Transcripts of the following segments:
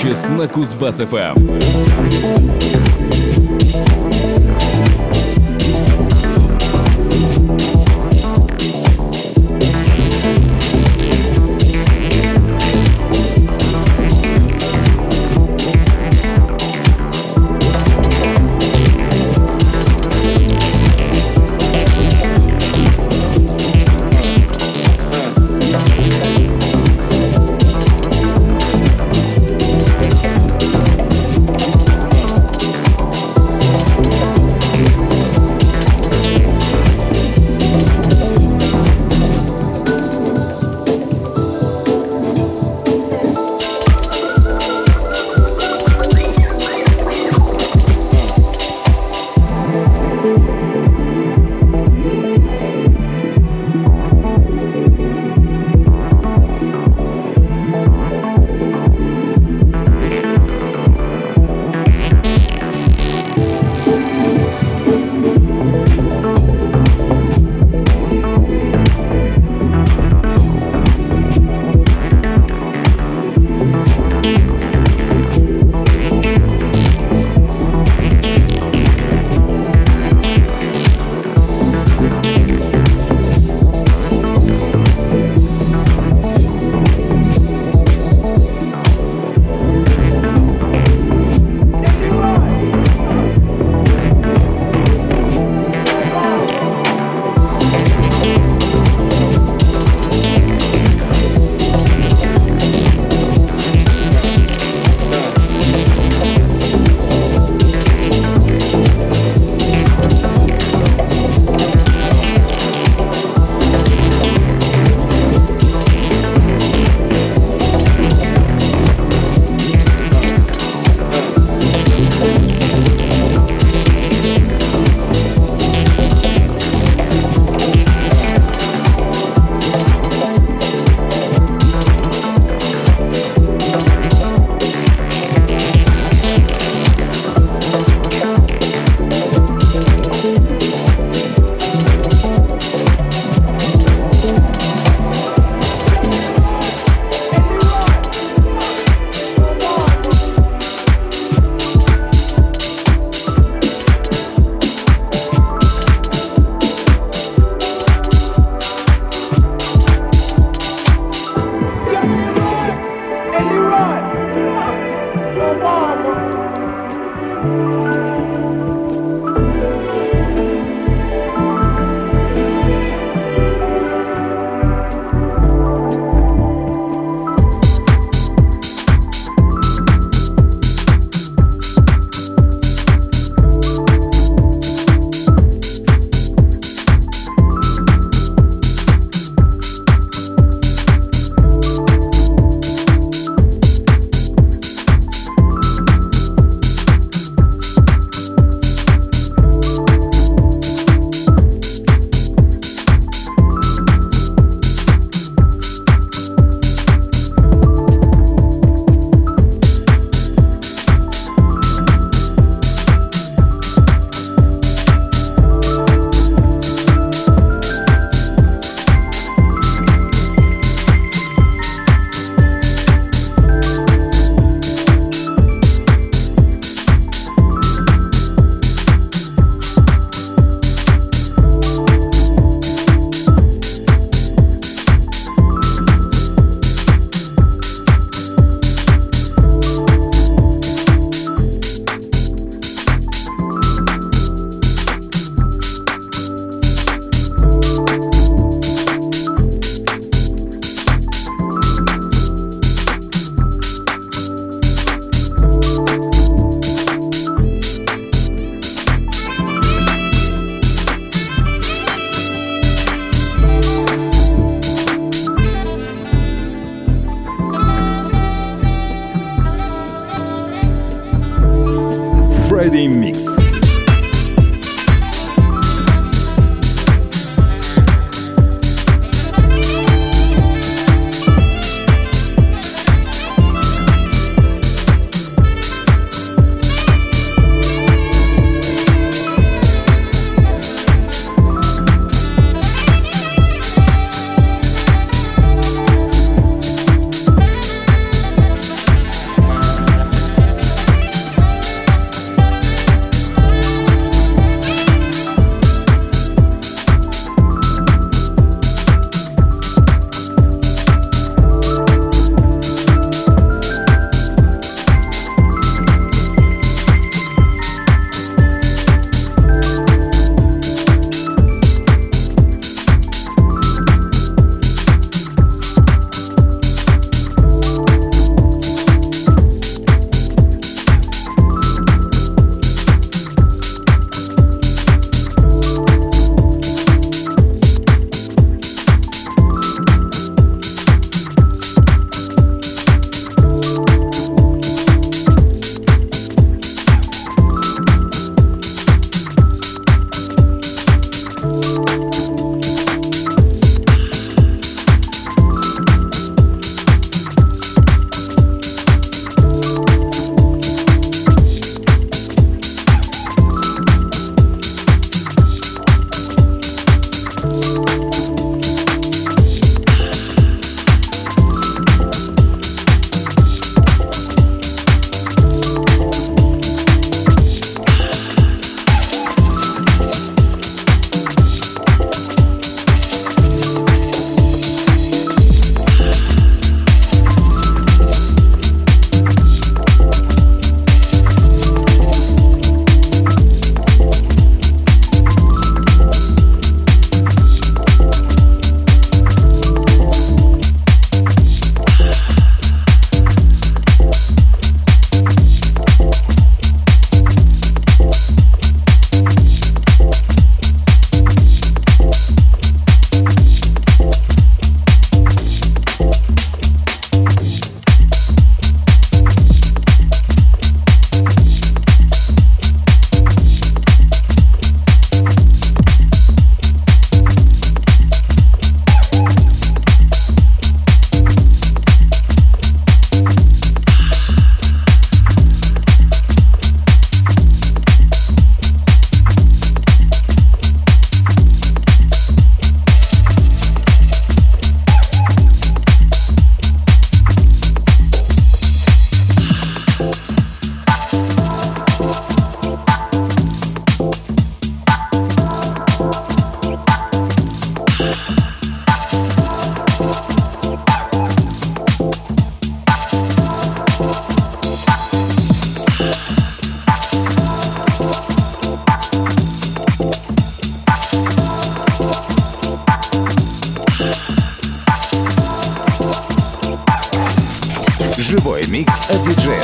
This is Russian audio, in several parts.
Санчес на Кузбасс-ФМ.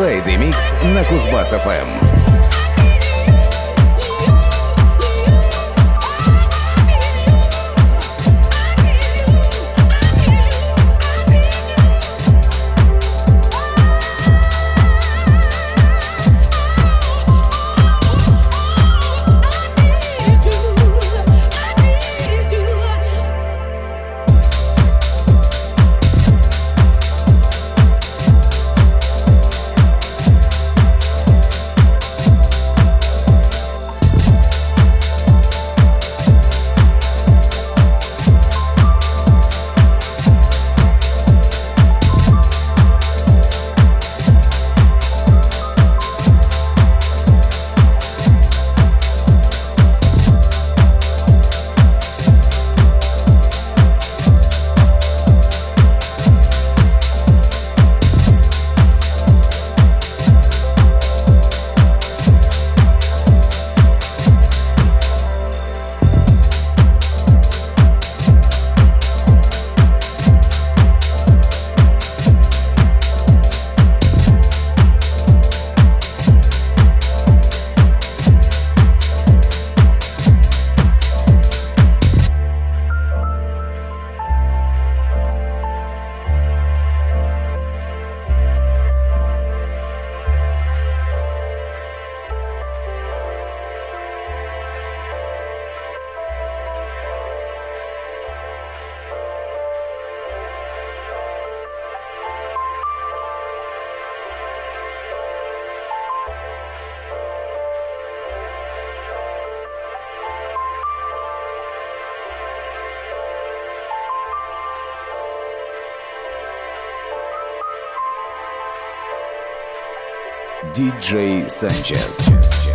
Friday Mix на Кузбасс DJ Sanchez.